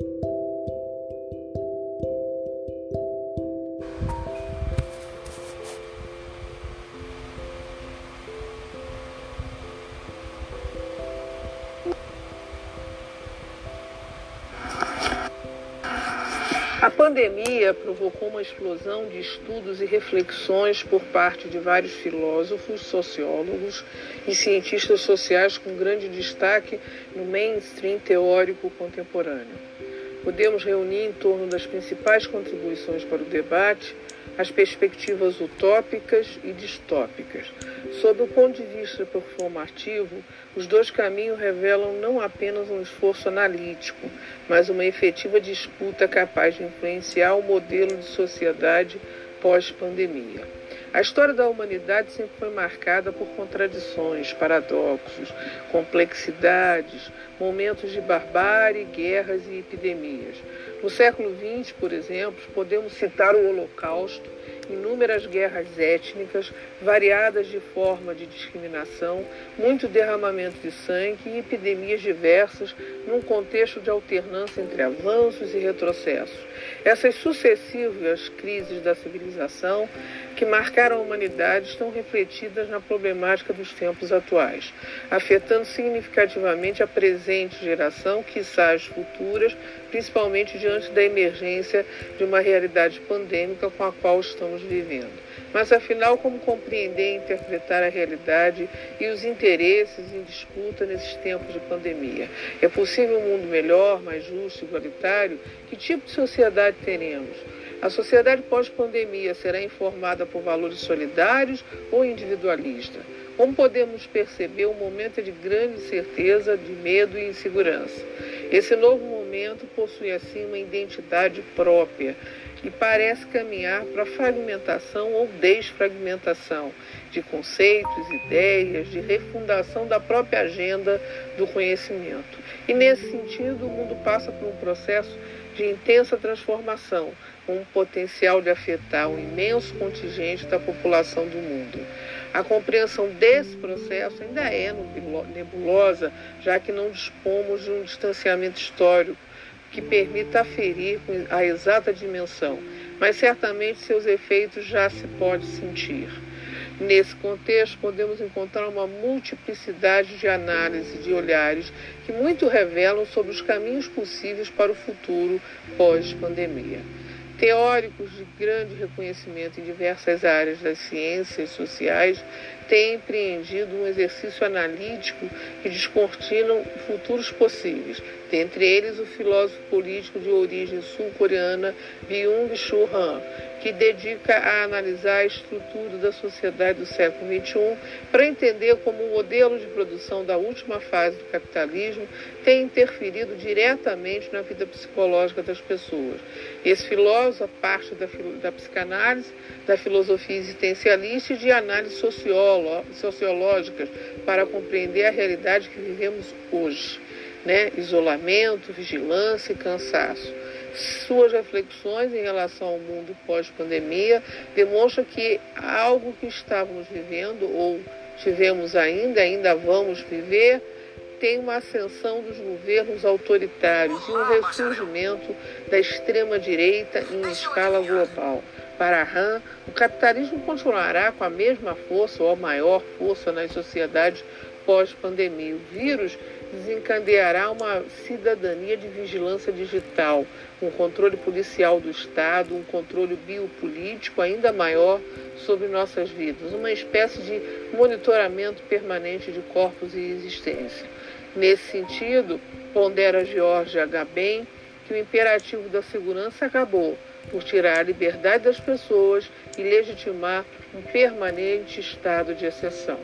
Thank you. A pandemia provocou uma explosão de estudos e reflexões por parte de vários filósofos, sociólogos e cientistas sociais com grande destaque no mainstream teórico contemporâneo. Podemos reunir em torno das principais contribuições para o debate as perspectivas utópicas e distópicas. Sob o ponto de vista performativo, os dois caminhos revelam não apenas um esforço analítico, mas uma efetiva disputa capaz de influenciar o modelo de sociedade pós-pandemia. A história da humanidade sempre foi marcada por contradições, paradoxos, complexidades, momentos de barbárie, guerras e epidemias. No século XX, por exemplo, podemos citar o Holocausto, inúmeras guerras étnicas, variadas de forma de discriminação, muito derramamento de sangue e epidemias diversas num contexto de alternância entre avanços e retrocessos. Essas sucessivas crises da civilização que marcaram a humanidade estão refletidas na problemática dos tempos atuais, afetando significativamente a presente geração, quiçá as futuras, principalmente diante da emergência de uma realidade pandêmica com a qual estamos vivendo. Mas afinal, como compreender e interpretar a realidade e os interesses em disputa nesses tempos de pandemia? É possível um mundo melhor, mais justo, igualitário? Que tipo de sociedade teremos? A sociedade pós-pandemia será informada por valores solidários ou individualistas? Como podemos perceber, o momento é de grande incerteza, de medo e insegurança. Esse novo momento possui, assim, uma identidade própria e parece caminhar para a fragmentação ou desfragmentação de conceitos, ideias, de refundação da própria agenda do conhecimento. E nesse sentido, o mundo passa por um processo de intensa transformação, com um potencial de afetar um imenso contingente da população do mundo. A compreensão desse processo ainda é nebulosa, já que não dispomos de um distanciamento histórico que permita aferir a exata dimensão, mas certamente seus efeitos já se pode sentir. Nesse contexto, podemos encontrar uma multiplicidade de análises de olhares que muito revelam sobre os caminhos possíveis para o futuro pós-pandemia. Teóricos de grande reconhecimento em diversas áreas das ciências sociais têm empreendido um exercício analítico que descortina futuros possíveis, dentre eles o filósofo político de origem sul-coreana Byung-Chul Han, que dedica a analisar a estrutura da sociedade do século XXI para entender como o modelo de produção da última fase do capitalismo tem interferido diretamente na vida psicológica das pessoas. Esse filósofo parte da, da psicanálise, da filosofia existencialista e de análises sociológicas para compreender a realidade que vivemos hoje. Né? Isolamento, vigilância e cansaço suas reflexões em relação ao mundo pós-pandemia demonstram que algo que estávamos vivendo ou tivemos ainda, ainda vamos viver, tem uma ascensão dos governos autoritários e um ressurgimento da extrema-direita em escala global. Para Han, o capitalismo continuará com a mesma força ou a maior força nas sociedades pós-pandemia. O vírus desencadeará uma cidadania de vigilância digital, um controle policial do Estado, um controle biopolítico ainda maior sobre nossas vidas, uma espécie de monitoramento permanente de corpos e existência. Nesse sentido, pondera George H. Ben que o imperativo da segurança acabou por tirar a liberdade das pessoas e legitimar um permanente estado de exceção.